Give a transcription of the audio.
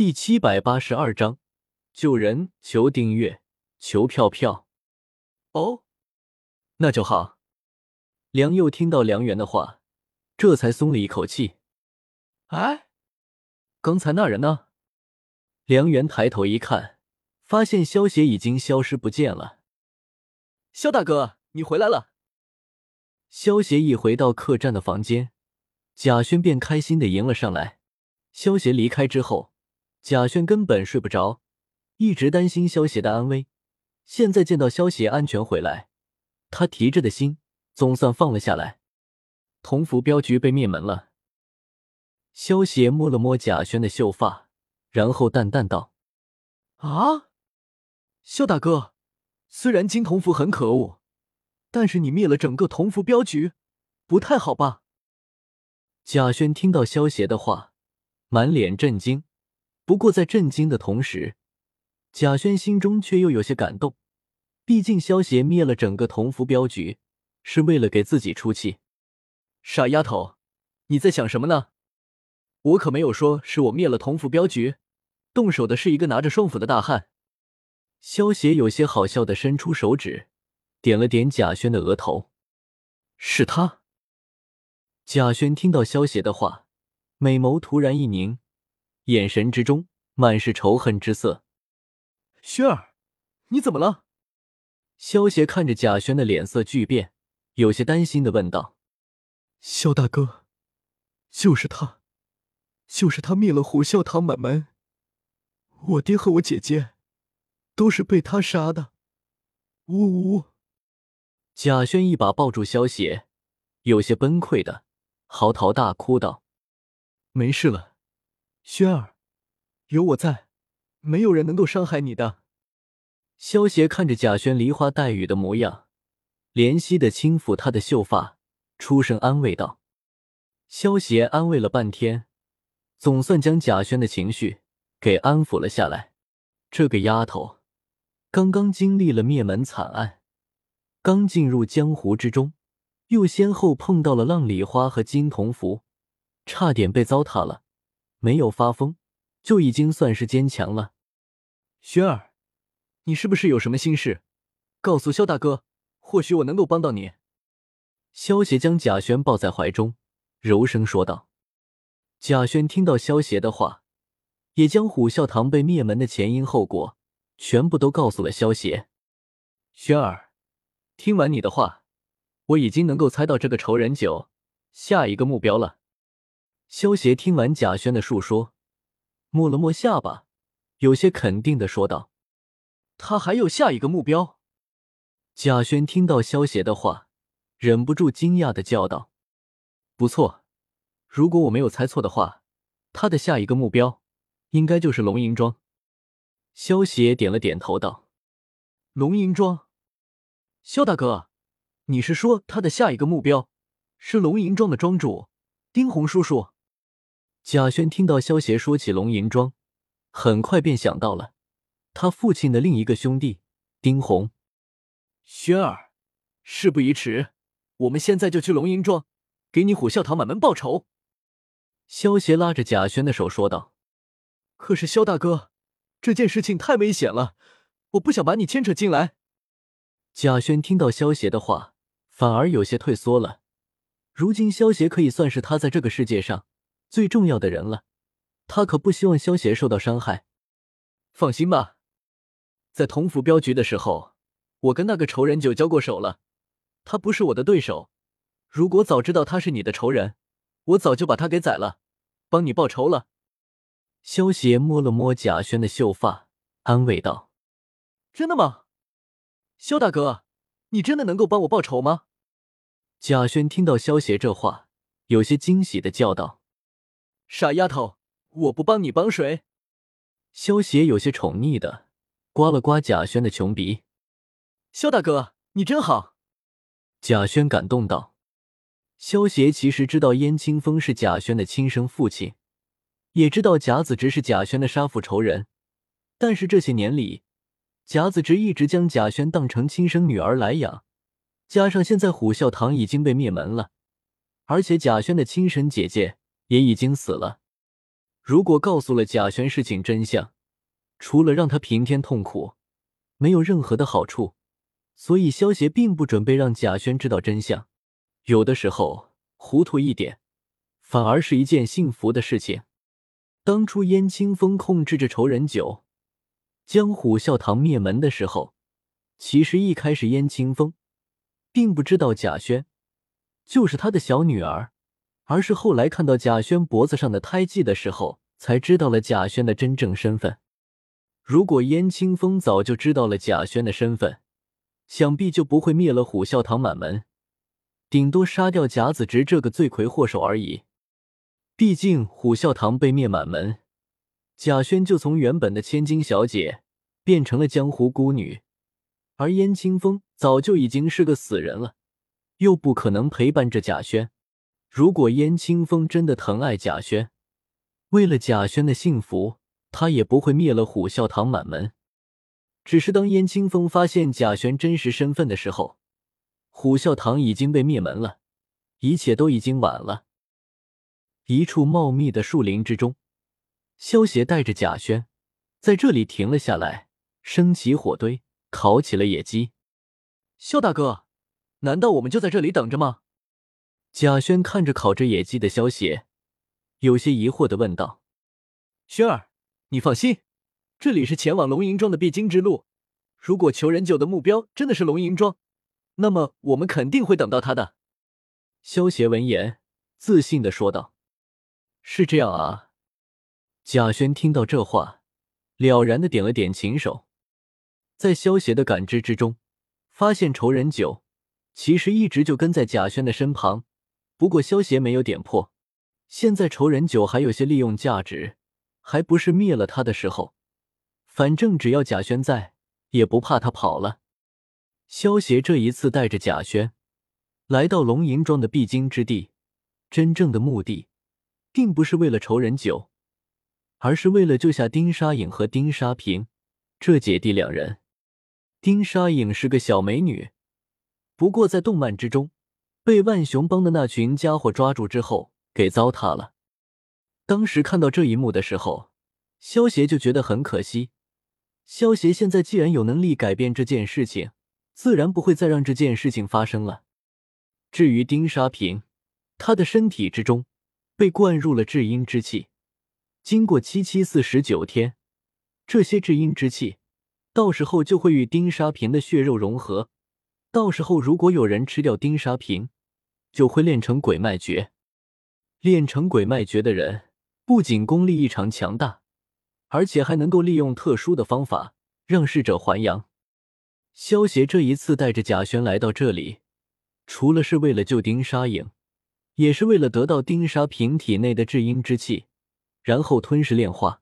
第七百八十二章救人，求订阅，求票票。哦，那就好。梁佑听到梁元的话，这才松了一口气。哎，刚才那人呢？梁元抬头一看，发现萧邪已经消失不见了。萧大哥，你回来了。萧邪一回到客栈的房间，贾轩便开心的迎了上来。萧邪离开之后。贾轩根本睡不着，一直担心萧邪的安危。现在见到萧邪安全回来，他提着的心总算放了下来。同福镖局被灭门了。萧邪摸了摸贾轩的秀发，然后淡淡道：“啊，萧大哥，虽然金同福很可恶，但是你灭了整个同福镖局，不太好吧？”贾轩听到萧邪的话，满脸震惊。不过，在震惊的同时，贾轩心中却又有些感动。毕竟，萧协灭了整个同福镖局，是为了给自己出气。傻丫头，你在想什么呢？我可没有说是我灭了同福镖局，动手的是一个拿着双斧的大汉。萧协有些好笑的伸出手指，点了点贾轩的额头。是他。贾轩听到萧协的话，美眸突然一凝。眼神之中满是仇恨之色。轩儿，你怎么了？萧邪看着贾轩的脸色巨变，有些担心的问道：“萧大哥，就是他，就是他灭了虎啸堂满门，我爹和我姐姐都是被他杀的。”呜呜呜！贾轩一把抱住萧邪，有些崩溃的嚎啕大哭道：“没事了。”轩儿，有我在，没有人能够伤害你的。萧邪看着贾轩梨花带雨的模样，怜惜的轻抚他的秀发，出声安慰道：“萧邪安慰了半天，总算将贾轩的情绪给安抚了下来。这个丫头，刚刚经历了灭门惨案，刚进入江湖之中，又先后碰到了浪里花和金童福，差点被糟蹋了。”没有发疯，就已经算是坚强了。轩儿，你是不是有什么心事？告诉萧大哥，或许我能够帮到你。萧邪将贾轩抱在怀中，柔声说道。贾轩听到萧邪的话，也将虎啸堂被灭门的前因后果全部都告诉了萧邪。轩儿，听完你的话，我已经能够猜到这个仇人九下一个目标了。萧协听完贾轩的述说，摸了摸下巴，有些肯定的说道：“他还有下一个目标。”贾轩听到萧协的话，忍不住惊讶的叫道：“不错，如果我没有猜错的话，他的下一个目标应该就是龙吟庄。”萧协点了点头道：“龙吟庄，萧大哥，你是说他的下一个目标是龙吟庄的庄主丁红叔叔？”贾轩听到萧协说起龙吟庄，很快便想到了他父亲的另一个兄弟丁红。轩儿，事不宜迟，我们现在就去龙吟庄，给你虎啸堂满门报仇。萧协拉着贾轩的手说道：“可是萧大哥，这件事情太危险了，我不想把你牵扯进来。”贾轩听到萧协的话，反而有些退缩了。如今萧协可以算是他在这个世界上。最重要的人了，他可不希望萧协受到伤害。放心吧，在同福镖局的时候，我跟那个仇人就交过手了，他不是我的对手。如果早知道他是你的仇人，我早就把他给宰了，帮你报仇了。萧协摸了摸贾轩的秀发，安慰道：“真的吗？萧大哥，你真的能够帮我报仇吗？”贾轩听到萧协这话，有些惊喜的叫道。傻丫头，我不帮你帮谁？萧邪有些宠溺的刮了刮贾轩的穷鼻。萧大哥，你真好。贾轩感动道。萧邪其实知道燕清风是贾轩的亲生父亲，也知道贾子直是贾轩的杀父仇人，但是这些年里，贾子直一直将贾轩当成亲生女儿来养，加上现在虎啸堂已经被灭门了，而且贾轩的亲生姐姐。也已经死了，如果告诉了贾轩事情真相，除了让他平添痛苦，没有任何的好处。所以萧协并不准备让贾轩知道真相。有的时候糊涂一点，反而是一件幸福的事情。当初燕清风控制着仇人九将虎啸堂灭门的时候，其实一开始燕清风并不知道贾轩就是他的小女儿，而是后来看到贾轩脖子上的胎记的时候，才知道了贾轩的真正身份。如果燕青风早就知道了贾轩的身份，想必就不会灭了虎啸堂满门，顶多杀掉贾子直这个罪魁祸首而已。毕竟虎啸堂被灭满门，贾轩就从原本的千金小姐变成了江湖孤女，而燕青风早就已经是个死人了，又不可能陪伴着贾轩。如果燕青风真的疼爱贾轩，为了贾轩的幸福，他也不会灭了虎啸堂满门。只是当燕青风发现贾轩真实身份的时候，虎啸堂已经被灭门了，一切都已经晚了。一处茂密的树林之中，萧协带着贾轩在这里停了下来，升起火堆，烤起了野鸡。萧大哥，难道我们就在这里等着吗？贾轩看着烤着野鸡的萧协，有些疑惑的问道：“轩儿，你放心，这里是前往龙吟庄的必经之路。如果求人九的目标真的是龙吟庄，那么我们肯定会等到他的。”萧协闻言，自信的说道。是这样啊，贾轩听到这话，了然的点了点琴手。在萧协的感知之中，发现仇人九其实一直就跟在贾轩的身旁，不过萧协没有点破。现在仇人九还有些利用价值，还不是灭了他的时候。反正只要贾轩在，也不怕他跑了。萧协这一次带着贾轩来到龙吟庄的必经之地，真正的目的。并不是为了仇人九，而是为了救下丁沙影和丁沙平这姐弟两人。丁沙影是个小美女，不过在动漫之中被万雄帮的那群家伙抓住之后给糟蹋了。当时看到这一幕的时候，萧协就觉得很可惜。萧协现在既然有能力改变这件事情，自然不会再让这件事情发生了。至于丁沙平，他的身体之中。被灌入了至阴之气，经过七七四十九天，这些至阴之气到时候就会与丁沙平的血肉融合。到时候，如果有人吃掉丁沙瓶，就会练成鬼脉诀。练成鬼脉诀的人，不仅功力异常强大，而且还能够利用特殊的方法让逝者还阳。萧协这一次带着贾轩来到这里，除了是为了救丁沙影。也是为了得到丁沙瓶体内的至阴之气，然后吞噬炼化。